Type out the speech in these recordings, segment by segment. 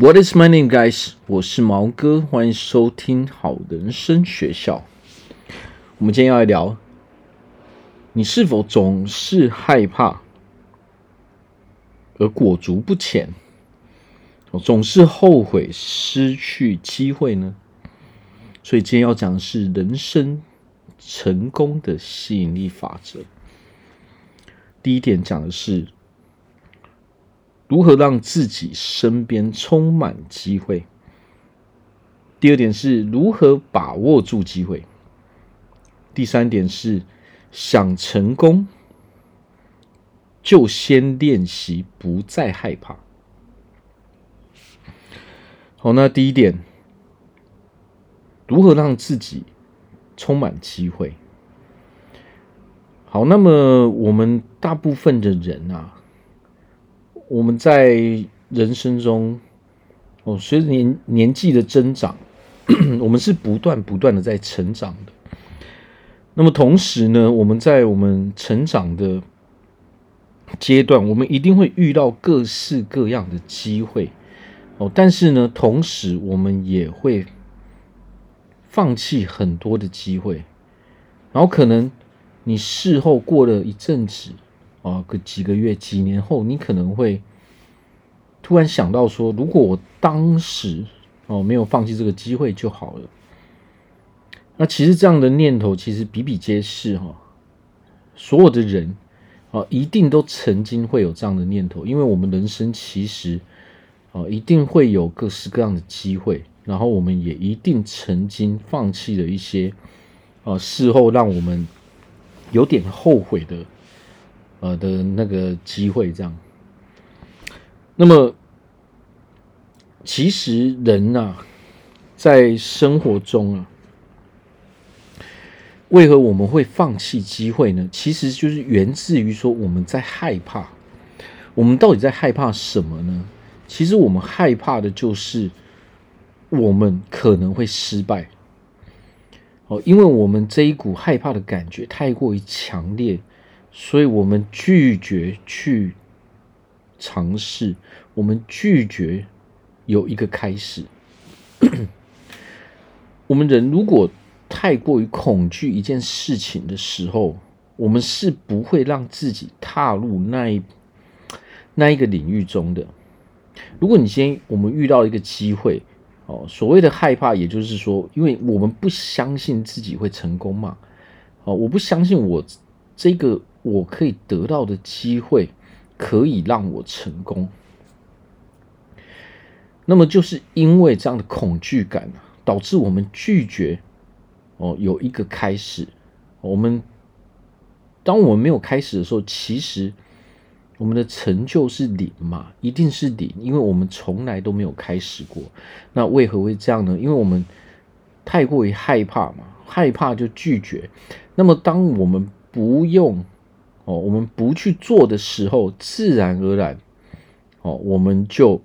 What is my name, guys？我是毛哥，欢迎收听好人生学校。我们今天要来聊，你是否总是害怕而裹足不前？总是后悔失去机会呢？所以今天要讲的是人生成功的吸引力法则。第一点讲的是。如何让自己身边充满机会？第二点是如何把握住机会？第三点是想成功，就先练习不再害怕。好，那第一点，如何让自己充满机会？好，那么我们大部分的人啊。我们在人生中，哦，随着年年纪的增长，我们是不断不断的在成长的。那么同时呢，我们在我们成长的阶段，我们一定会遇到各式各样的机会，哦，但是呢，同时我们也会放弃很多的机会，然后可能你事后过了一阵子。啊，个几个月、几年后，你可能会突然想到说：“如果我当时哦没有放弃这个机会就好了。”那其实这样的念头其实比比皆是哈，所有的人啊，一定都曾经会有这样的念头，因为我们人生其实啊，一定会有各式各样的机会，然后我们也一定曾经放弃了一些啊，事后让我们有点后悔的。呃的那个机会，这样。那么，其实人呐、啊，在生活中啊，为何我们会放弃机会呢？其实就是源自于说我们在害怕。我们到底在害怕什么呢？其实我们害怕的就是我们可能会失败。哦，因为我们这一股害怕的感觉太过于强烈。所以我们拒绝去尝试，我们拒绝有一个开始。我们人如果太过于恐惧一件事情的时候，我们是不会让自己踏入那一那一个领域中的。如果你先我们遇到一个机会，哦，所谓的害怕，也就是说，因为我们不相信自己会成功嘛，哦，我不相信我这个。我可以得到的机会，可以让我成功。那么，就是因为这样的恐惧感啊，导致我们拒绝哦，有一个开始。我们当我们没有开始的时候，其实我们的成就是零嘛，一定是零，因为我们从来都没有开始过。那为何会这样呢？因为我们太过于害怕嘛，害怕就拒绝。那么，当我们不用哦，我们不去做的时候，自然而然，哦，我们就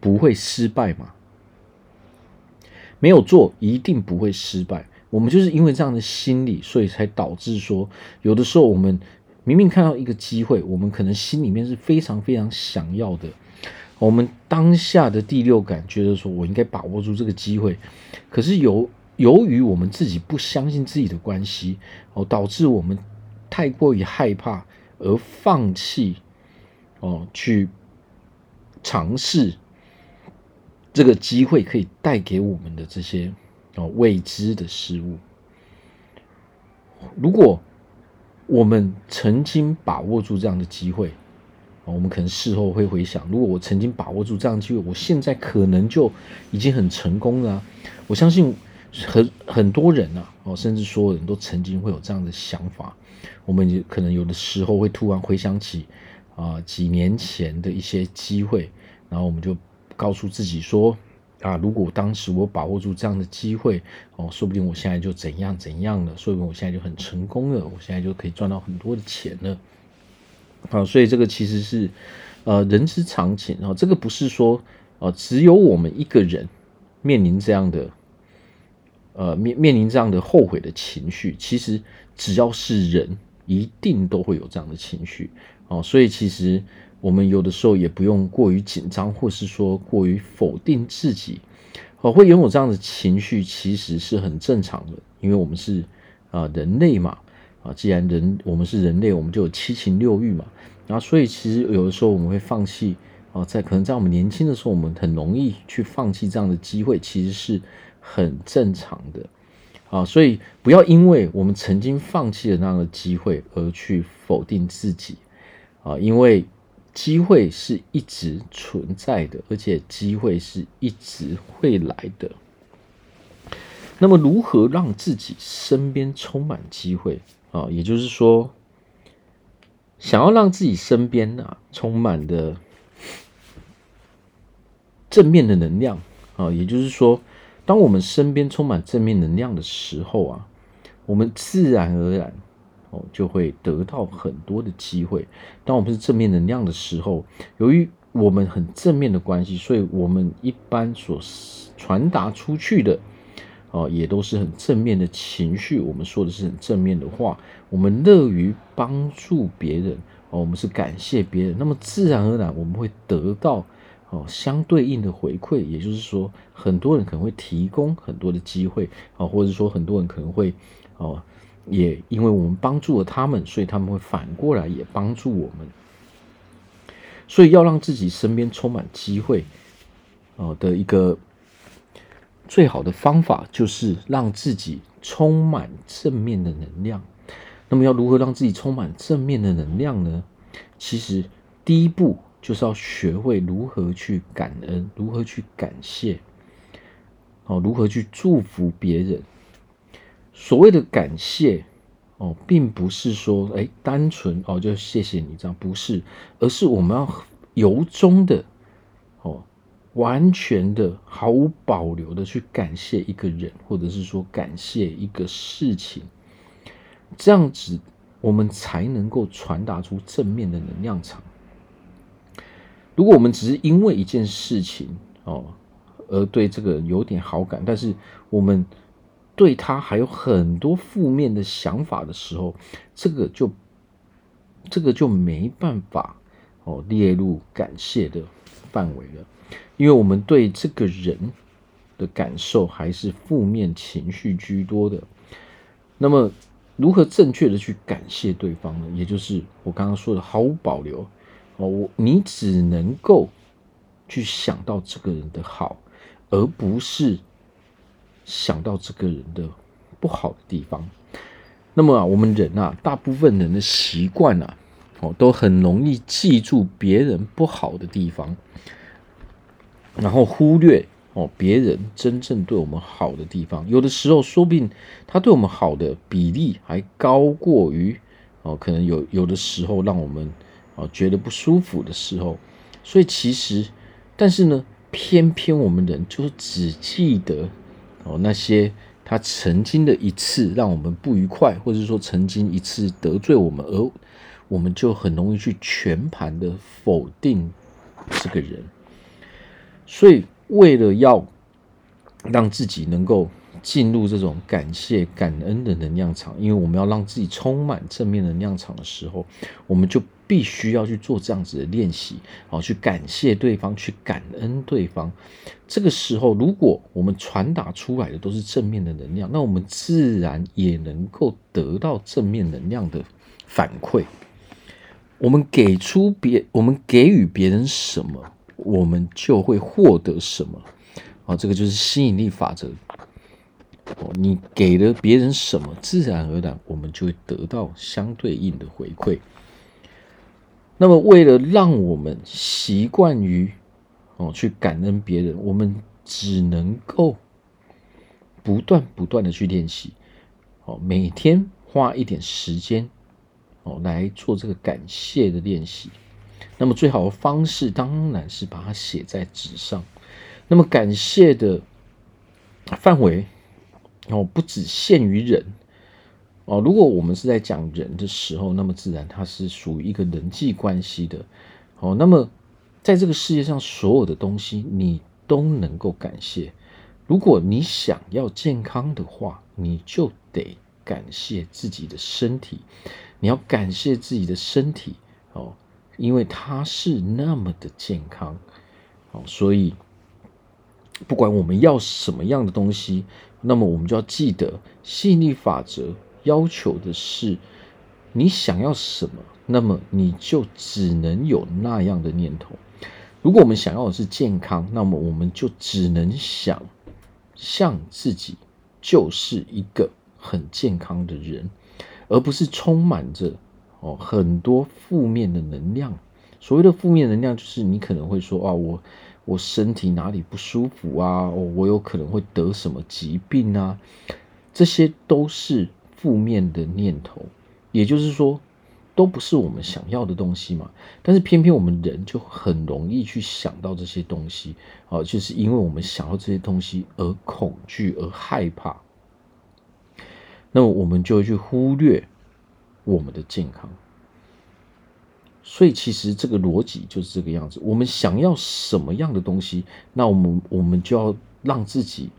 不会失败嘛。没有做，一定不会失败。我们就是因为这样的心理，所以才导致说，有的时候我们明明看到一个机会，我们可能心里面是非常非常想要的。我们当下的第六感觉得说，我应该把握住这个机会。可是由由于我们自己不相信自己的关系，哦，导致我们。太过于害怕而放弃哦，去尝试这个机会可以带给我们的这些哦未知的事物。如果我们曾经把握住这样的机会，我们可能事后会回想：如果我曾经把握住这样的机会，我现在可能就已经很成功了。我相信。很很多人呐，哦，甚至所有人都曾经会有这样的想法。我们可能有的时候会突然回想起啊几年前的一些机会，然后我们就告诉自己说啊，如果当时我把握住这样的机会，哦，说不定我现在就怎样怎样了，说不定我现在就很成功了，我现在就可以赚到很多的钱了。啊，所以这个其实是呃人之常情啊，这个不是说啊只有我们一个人面临这样的。呃，面面临这样的后悔的情绪，其实只要是人，一定都会有这样的情绪哦。所以其实，我们有的时候也不用过于紧张，或是说过于否定自己。哦，会拥有这样的情绪，其实是很正常的，因为我们是啊人类嘛。啊，既然人我们是人类，我们就有七情六欲嘛。然后，所以其实有的时候我们会放弃。啊，在可能在我们年轻的时候，我们很容易去放弃这样的机会，其实是很正常的。啊，所以不要因为我们曾经放弃了那样的机会而去否定自己。啊，因为机会是一直存在的，而且机会是一直会来的。那么，如何让自己身边充满机会啊？也就是说，想要让自己身边啊充满的。正面的能量啊，也就是说，当我们身边充满正面能量的时候啊，我们自然而然哦就会得到很多的机会。当我们是正面能量的时候，由于我们很正面的关系，所以我们一般所传达出去的哦也都是很正面的情绪。我们说的是很正面的话，我们乐于帮助别人哦，我们是感谢别人，那么自然而然我们会得到。哦，相对应的回馈，也就是说，很多人可能会提供很多的机会啊，或者说很多人可能会哦，也因为我们帮助了他们，所以他们会反过来也帮助我们。所以要让自己身边充满机会哦的一个最好的方法，就是让自己充满正面的能量。那么要如何让自己充满正面的能量呢？其实第一步。就是要学会如何去感恩，如何去感谢，哦，如何去祝福别人。所谓的感谢，哦，并不是说，哎，单纯哦，就谢谢你这样，不是，而是我们要由衷的，哦，完全的、毫无保留的去感谢一个人，或者是说感谢一个事情，这样子，我们才能够传达出正面的能量场。如果我们只是因为一件事情哦，而对这个人有点好感，但是我们对他还有很多负面的想法的时候，这个就这个就没办法哦列入感谢的范围了，因为我们对这个人的感受还是负面情绪居多的。那么，如何正确的去感谢对方呢？也就是我刚刚说的毫无保留。哦，我你只能够去想到这个人的好，而不是想到这个人的不好的地方。那么啊，我们人啊，大部分人的习惯啊，哦，都很容易记住别人不好的地方，然后忽略哦别人真正对我们好的地方。有的时候，说不定他对我们好的比例还高过于哦，可能有有的时候让我们。哦，觉得不舒服的时候，所以其实，但是呢，偏偏我们人就只记得哦那些他曾经的一次让我们不愉快，或者说曾经一次得罪我们，而我们就很容易去全盘的否定这个人。所以，为了要让自己能够进入这种感谢、感恩的能量场，因为我们要让自己充满正面能量场的时候，我们就。必须要去做这样子的练习，好，去感谢对方，去感恩对方。这个时候，如果我们传达出来的都是正面的能量，那我们自然也能够得到正面能量的反馈。我们给出别，我们给予别人什么，我们就会获得什么。啊，这个就是吸引力法则。哦，你给了别人什么，自然而然我们就会得到相对应的回馈。那么，为了让我们习惯于哦去感恩别人，我们只能够不断不断的去练习，哦，每天花一点时间哦来做这个感谢的练习。那么，最好的方式当然是把它写在纸上。那么，感谢的范围哦不只限于人。哦，如果我们是在讲人的时候，那么自然它是属于一个人际关系的。哦，那么在这个世界上所有的东西，你都能够感谢。如果你想要健康的话，你就得感谢自己的身体。你要感谢自己的身体，哦，因为它是那么的健康。好，所以不管我们要什么样的东西，那么我们就要记得，吸引力法则要求的是，你想要什么，那么你就只能有那样的念头。如果我们想要的是健康，那么我们就只能想象自己就是一个很健康的人，而不是充满着哦很多负面的能量。所谓的负面能量，就是你可能会说啊，我我身体哪里不舒服啊，我有可能会得什么疾病啊，这些都是负面的念头。也就是说，都不是我们想要的东西嘛。但是偏偏我们人就很容易去想到这些东西，啊，就是因为我们想要这些东西而恐惧而害怕，那么我们就会去忽略我们的健康。所以其实这个逻辑就是这个样子。我们想要什么样的东西，那我们我们就要让自己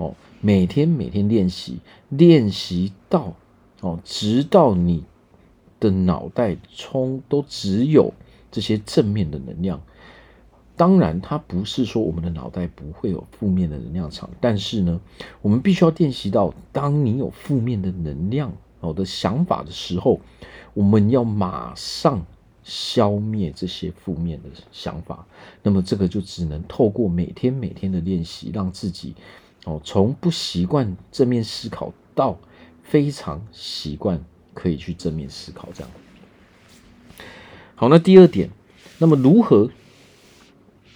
哦，每天每天练习，练习到哦，直到你的脑袋充都只有这些正面的能量。当然，它不是说我们的脑袋不会有负面的能量场，但是呢，我们必须要练习到，当你有负面的能量哦的想法的时候，我们要马上。消灭这些负面的想法，那么这个就只能透过每天每天的练习，让自己哦从不习惯正面思考到非常习惯可以去正面思考。这样好，那第二点，那么如何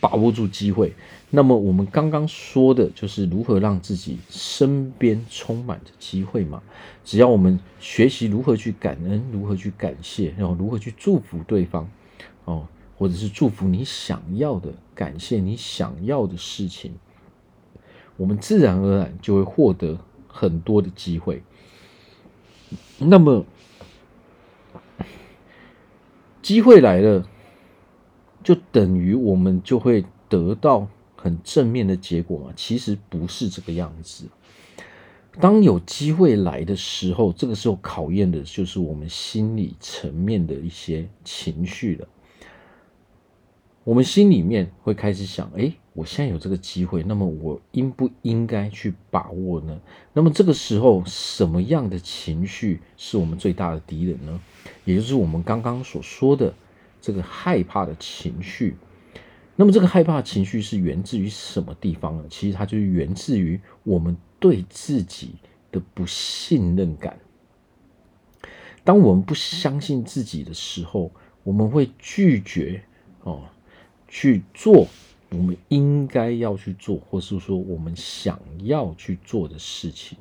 把握住机会？那么我们刚刚说的就是如何让自己身边充满着机会嘛。只要我们学习如何去感恩，如何去感谢，然后如何去祝福对方，哦，或者是祝福你想要的，感谢你想要的事情，我们自然而然就会获得很多的机会。那么机会来了，就等于我们就会得到。很正面的结果嘛，其实不是这个样子。当有机会来的时候，这个时候考验的就是我们心理层面的一些情绪了。我们心里面会开始想：哎，我现在有这个机会，那么我应不应该去把握呢？那么这个时候，什么样的情绪是我们最大的敌人呢？也就是我们刚刚所说的这个害怕的情绪。那么这个害怕情绪是源自于什么地方呢？其实它就是源自于我们对自己的不信任感。当我们不相信自己的时候，我们会拒绝哦去做我们应该要去做，或是说我们想要去做的事情。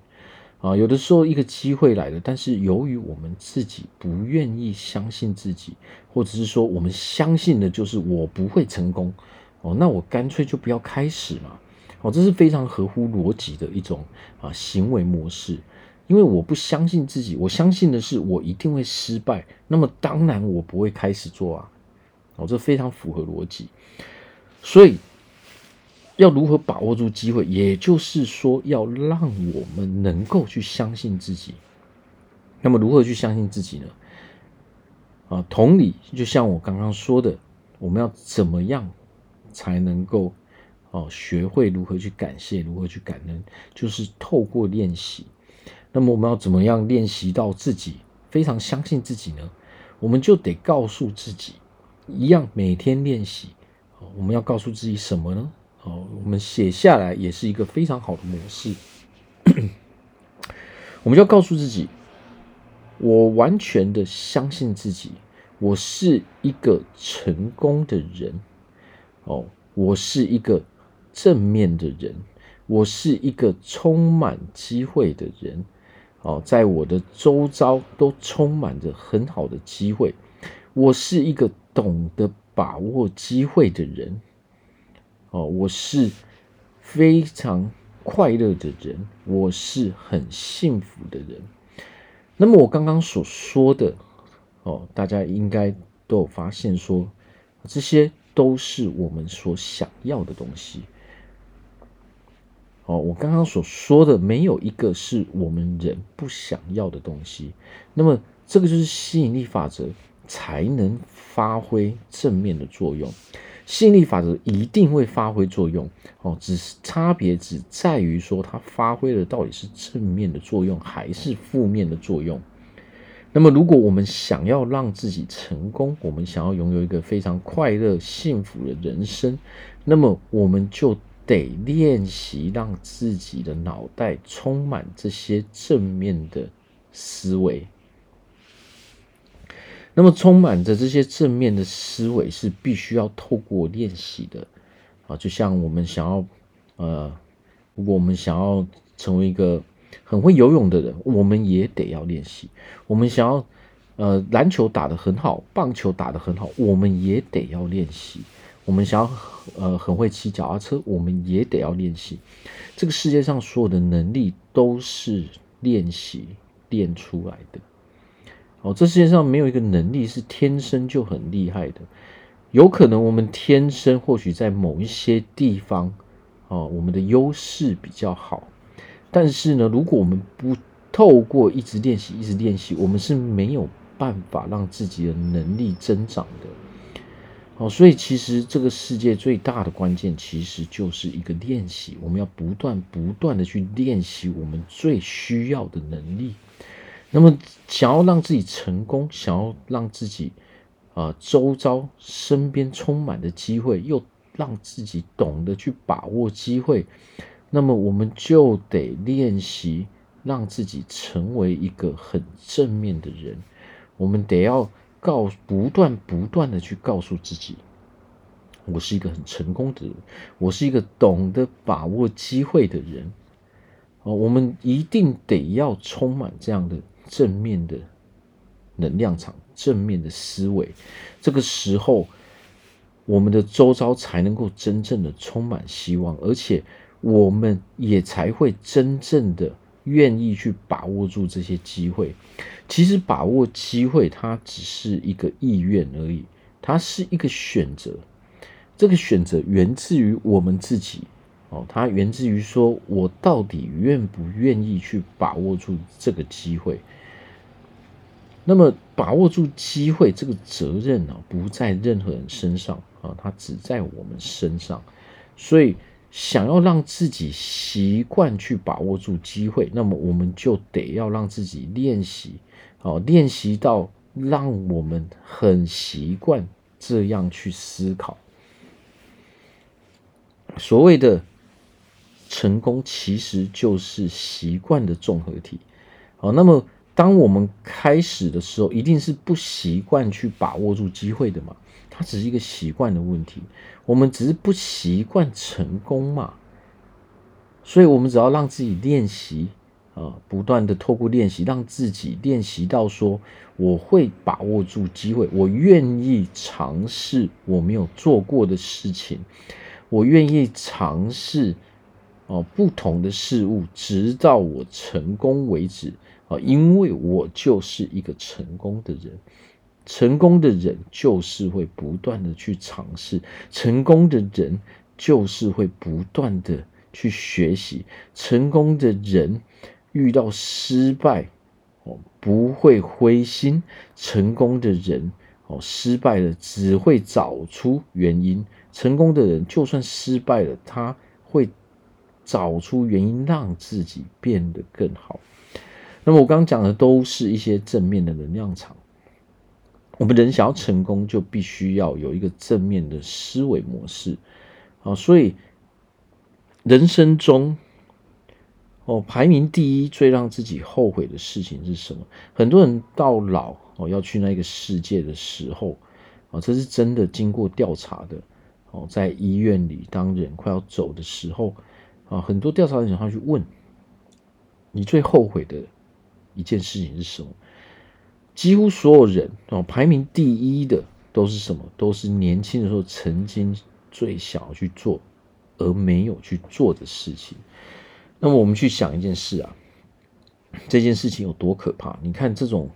啊，有的时候一个机会来了，但是由于我们自己不愿意相信自己，或者是说我们相信的就是我不会成功，哦，那我干脆就不要开始嘛。哦，这是非常合乎逻辑的一种啊行为模式，因为我不相信自己，我相信的是我一定会失败，那么当然我不会开始做啊。哦，这非常符合逻辑，所以。要如何把握住机会？也就是说，要让我们能够去相信自己。那么，如何去相信自己呢？啊，同理，就像我刚刚说的，我们要怎么样才能够哦学会如何去感谢，如何去感恩？就是透过练习。那么，我们要怎么样练习到自己非常相信自己呢？我们就得告诉自己，一样每天练习。我们要告诉自己什么呢？哦，我们写下来也是一个非常好的模式。我们就要告诉自己，我完全的相信自己，我是一个成功的人。哦，我是一个正面的人，我是一个充满机会的人。哦，在我的周遭都充满着很好的机会。我是一个懂得把握机会的人。哦，我是非常快乐的人，我是很幸福的人。那么我刚刚所说的，哦，大家应该都有发现说，这些都是我们所想要的东西。哦，我刚刚所说的没有一个是我们人不想要的东西。那么这个就是吸引力法则才能发挥正面的作用。吸引力法则一定会发挥作用哦，只是差别只在于说它发挥的到底是正面的作用还是负面的作用。那么，如果我们想要让自己成功，我们想要拥有一个非常快乐、幸福的人生，那么我们就得练习让自己的脑袋充满这些正面的思维。那么，充满着这些正面的思维是必须要透过练习的啊，就像我们想要，呃，如果我们想要成为一个很会游泳的人，我们也得要练习；我们想要，呃，篮球打得很好，棒球打得很好，我们也得要练习；我们想要，呃，很会骑脚踏车，我们也得要练习。这个世界上所有的能力都是练习练出来的。哦，这世界上没有一个能力是天生就很厉害的。有可能我们天生或许在某一些地方，哦，我们的优势比较好。但是呢，如果我们不透过一直练习、一直练习，我们是没有办法让自己的能力增长的。哦，所以其实这个世界最大的关键，其实就是一个练习。我们要不断、不断的去练习我们最需要的能力。那么，想要让自己成功，想要让自己啊、呃，周遭身边充满的机会，又让自己懂得去把握机会，那么我们就得练习让自己成为一个很正面的人。我们得要告，不断不断的去告诉自己，我是一个很成功的人，我是一个懂得把握机会的人。哦，我们一定得要充满这样的。正面的能量场，正面的思维，这个时候，我们的周遭才能够真正的充满希望，而且我们也才会真正的愿意去把握住这些机会。其实，把握机会，它只是一个意愿而已，它是一个选择。这个选择源自于我们自己，哦，它源自于说我到底愿不愿意去把握住这个机会。那么，把握住机会这个责任呢，不在任何人身上啊，它只在我们身上。所以，想要让自己习惯去把握住机会，那么我们就得要让自己练习，哦，练习到让我们很习惯这样去思考。所谓的成功，其实就是习惯的综合体。好，那么。当我们开始的时候，一定是不习惯去把握住机会的嘛，它只是一个习惯的问题。我们只是不习惯成功嘛，所以我们只要让自己练习啊，不断的透过练习，让自己练习到说，我会把握住机会，我愿意尝试我没有做过的事情，我愿意尝试哦不同的事物，直到我成功为止。因为我就是一个成功的人，成功的人就是会不断的去尝试，成功的人就是会不断的去学习，成功的人遇到失败哦不会灰心，成功的人哦失败了只会找出原因，成功的人就算失败了，他会找出原因让自己变得更好。那么我刚刚讲的都是一些正面的能量场。我们人想要成功，就必须要有一个正面的思维模式。啊，所以人生中，哦，排名第一最让自己后悔的事情是什么？很多人到老哦要去那个世界的时候，啊，这是真的经过调查的。哦，在医院里，当人快要走的时候，啊，很多调查人想要去问你最后悔的。一件事情是什么？几乎所有人啊，排名第一的都是什么？都是年轻的时候曾经最想要去做而没有去做的事情。那么我们去想一件事啊，这件事情有多可怕？你看这种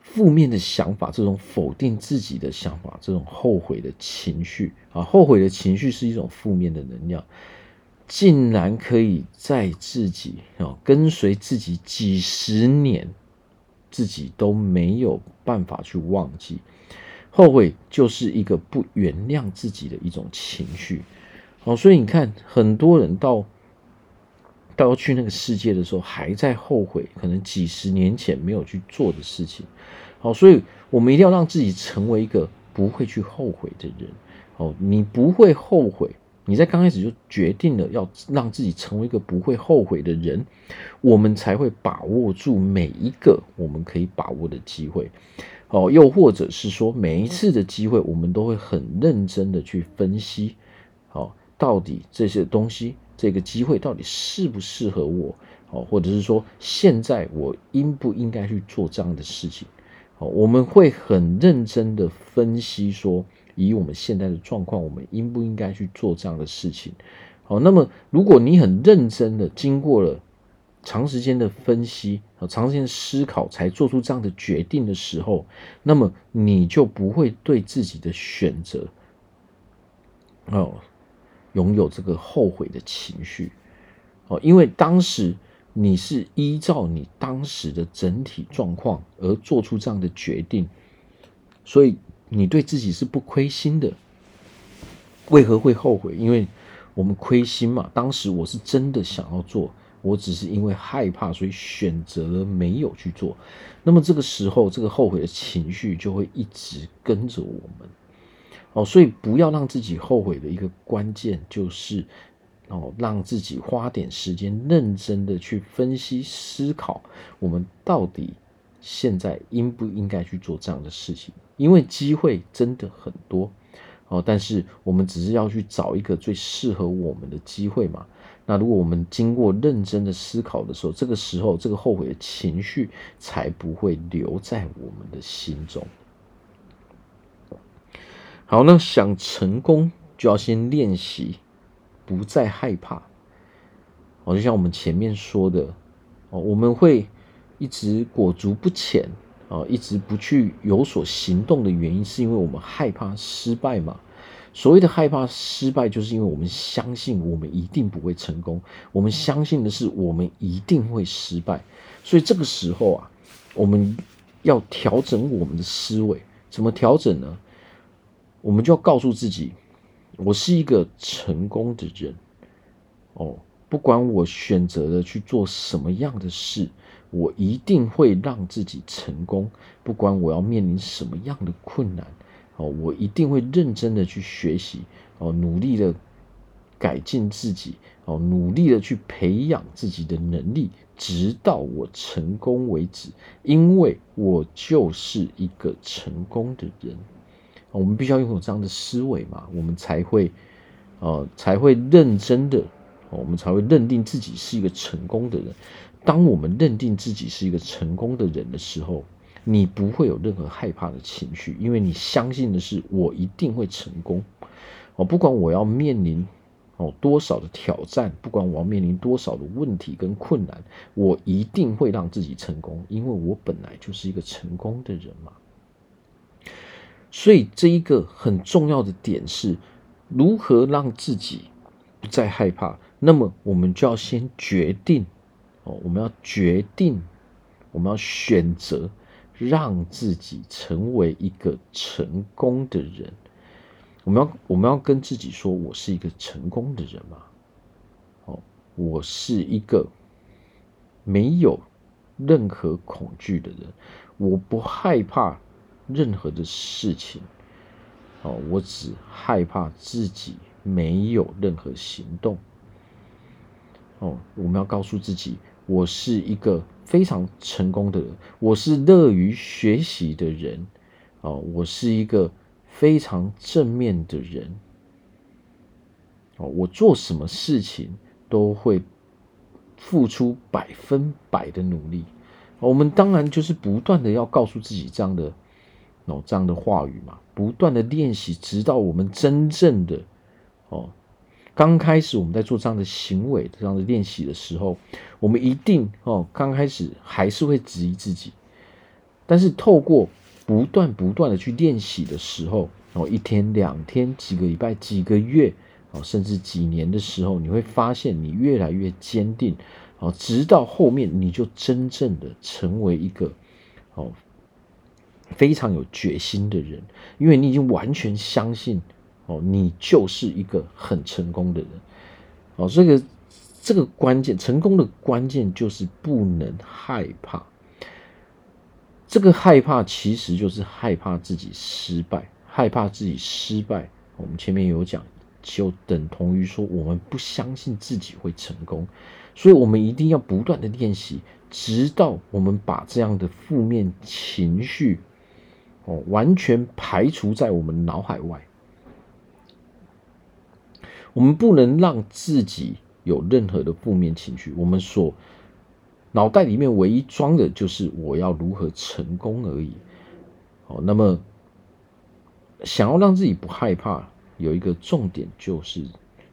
负面的想法，这种否定自己的想法，这种后悔的情绪啊，后悔的情绪是一种负面的能量。竟然可以在自己啊跟随自己几十年，自己都没有办法去忘记。后悔就是一个不原谅自己的一种情绪。好，所以你看，很多人到到去那个世界的时候，还在后悔可能几十年前没有去做的事情。好，所以我们一定要让自己成为一个不会去后悔的人。好，你不会后悔。你在刚开始就决定了要让自己成为一个不会后悔的人，我们才会把握住每一个我们可以把握的机会。哦，又或者是说，每一次的机会，我们都会很认真的去分析，哦，到底这些东西，这个机会到底适不适合我？哦，或者是说，现在我应不应该去做这样的事情？哦，我们会很认真的分析说。以我们现在的状况，我们应不应该去做这样的事情？好，那么如果你很认真的经过了长时间的分析和长时间思考，才做出这样的决定的时候，那么你就不会对自己的选择哦拥有这个后悔的情绪哦，因为当时你是依照你当时的整体状况而做出这样的决定，所以。你对自己是不亏心的，为何会后悔？因为我们亏心嘛。当时我是真的想要做，我只是因为害怕，所以选择了没有去做。那么这个时候，这个后悔的情绪就会一直跟着我们。哦，所以不要让自己后悔的一个关键就是，哦，让自己花点时间认真的去分析思考，我们到底。现在应不应该去做这样的事情？因为机会真的很多哦，但是我们只是要去找一个最适合我们的机会嘛。那如果我们经过认真的思考的时候，这个时候这个后悔的情绪才不会留在我们的心中。好，那想成功就要先练习，不再害怕。哦，就像我们前面说的哦，我们会。一直裹足不前啊，一直不去有所行动的原因，是因为我们害怕失败嘛？所谓的害怕失败，就是因为我们相信我们一定不会成功，我们相信的是我们一定会失败。所以这个时候啊，我们要调整我们的思维，怎么调整呢？我们就要告诉自己，我是一个成功的人哦，不管我选择了去做什么样的事。我一定会让自己成功，不管我要面临什么样的困难，哦，我一定会认真的去学习，哦，努力的改进自己，哦，努力的去培养自己的能力，直到我成功为止。因为我就是一个成功的人，我们必须要拥有这样的思维嘛，我们才会，呃，才会认真的，我们才会认定自己是一个成功的人。当我们认定自己是一个成功的人的时候，你不会有任何害怕的情绪，因为你相信的是我一定会成功。哦，不管我要面临哦多少的挑战，不管我要面临多少的问题跟困难，我一定会让自己成功，因为我本来就是一个成功的人嘛。所以这一个很重要的点是，如何让自己不再害怕。那么我们就要先决定。哦，我们要决定，我们要选择，让自己成为一个成功的人。我们要，我们要跟自己说，我是一个成功的人嘛。哦，我是一个没有任何恐惧的人，我不害怕任何的事情。哦，我只害怕自己没有任何行动。哦，我们要告诉自己。我是一个非常成功的人，我是乐于学习的人，哦，我是一个非常正面的人，哦，我做什么事情都会付出百分百的努力。我们当然就是不断的要告诉自己这样的哦这样的话语嘛，不断的练习，直到我们真正的哦。刚开始我们在做这样的行为、这样的练习的时候，我们一定哦，刚开始还是会质疑自己。但是透过不断不断的去练习的时候，哦，一天、两天、几个礼拜、几个月，哦，甚至几年的时候，你会发现你越来越坚定，哦，直到后面你就真正的成为一个哦，非常有决心的人，因为你已经完全相信哦，你就是一个很成功的人。哦，这个这个关键，成功的关键就是不能害怕。这个害怕其实就是害怕自己失败，害怕自己失败。我们前面有讲，就等同于说我们不相信自己会成功，所以我们一定要不断的练习，直到我们把这样的负面情绪哦完全排除在我们脑海外。我们不能让自己有任何的负面情绪，我们所脑袋里面唯一装的就是我要如何成功而已。好，那么想要让自己不害怕，有一个重点就是，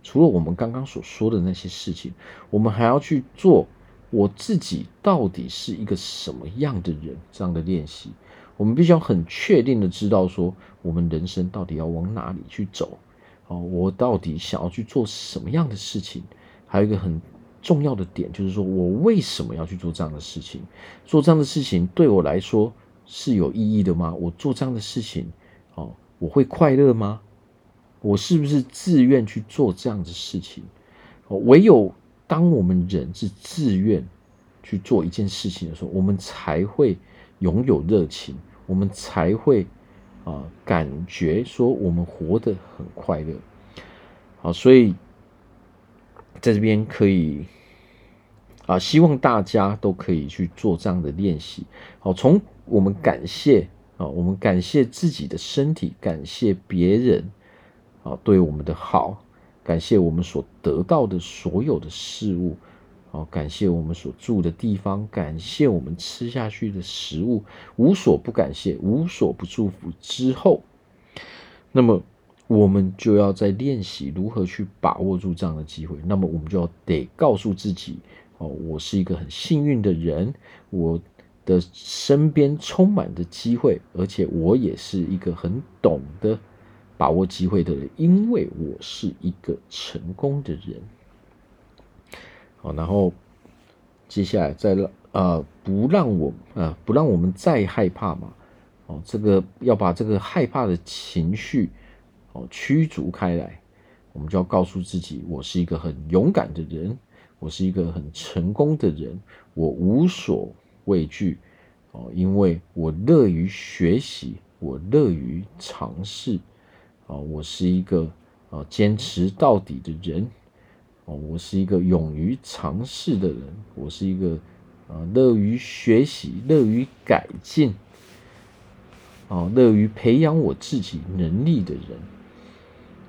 除了我们刚刚所说的那些事情，我们还要去做我自己到底是一个什么样的人这样的练习。我们必须要很确定的知道说，我们人生到底要往哪里去走。哦，我到底想要去做什么样的事情？还有一个很。重要的点就是说，我为什么要去做这样的事情？做这样的事情对我来说是有意义的吗？我做这样的事情，哦，我会快乐吗？我是不是自愿去做这样的事情？哦，唯有当我们人是自愿去做一件事情的时候，我们才会拥有热情，我们才会啊感觉说我们活得很快乐。好，所以。在这边可以啊，希望大家都可以去做这样的练习。好，从我们感谢啊，我们感谢自己的身体，感谢别人啊对我们的好，感谢我们所得到的所有的事物，啊，感谢我们所住的地方，感谢我们吃下去的食物，无所不感谢，无所不祝福之后，那么。我们就要在练习如何去把握住这样的机会。那么，我们就要得告诉自己：哦，我是一个很幸运的人，我的身边充满着机会，而且我也是一个很懂得把握机会的人，因为我是一个成功的人。好，然后接下来再让啊，不让我啊，不让我们再害怕嘛。哦，这个要把这个害怕的情绪。哦，驱逐开来，我们就要告诉自己：我是一个很勇敢的人，我是一个很成功的人，我无所畏惧。哦，因为我乐于学习，我乐于尝试。啊，我是一个啊坚持到底的人。哦，我是一个勇于尝试的人，我是一个啊乐于学习、乐于改进。啊，乐于培养我自己能力的人。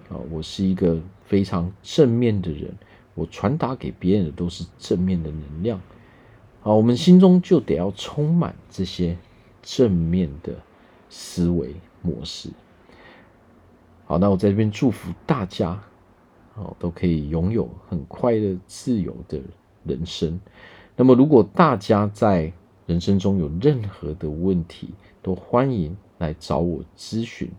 啊，我是一个非常正面的人，我传达给别人的都是正面的能量。啊，我们心中就得要充满这些正面的思维模式。好，那我在这边祝福大家，哦，都可以拥有很快乐、自由的人生。那么，如果大家在人生中有任何的问题，都欢迎来找我咨询。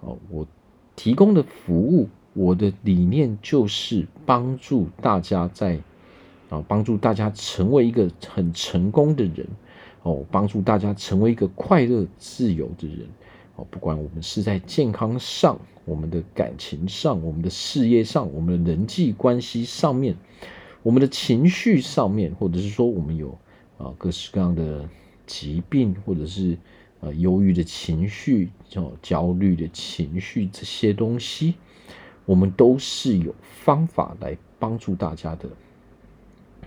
哦，我。提供的服务，我的理念就是帮助大家在啊，帮助大家成为一个很成功的人哦，帮助大家成为一个快乐自由的人哦。不管我们是在健康上、我们的感情上、我们的事业上、我们的人际关系上面、我们的情绪上面，或者是说我们有啊各式各样的疾病，或者是。呃，忧郁的情绪，叫焦虑的情绪，这些东西，我们都是有方法来帮助大家的。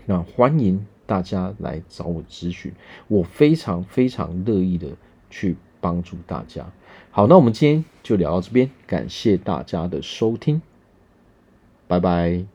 那欢迎大家来找我咨询，我非常非常乐意的去帮助大家。好，那我们今天就聊到这边，感谢大家的收听，拜拜。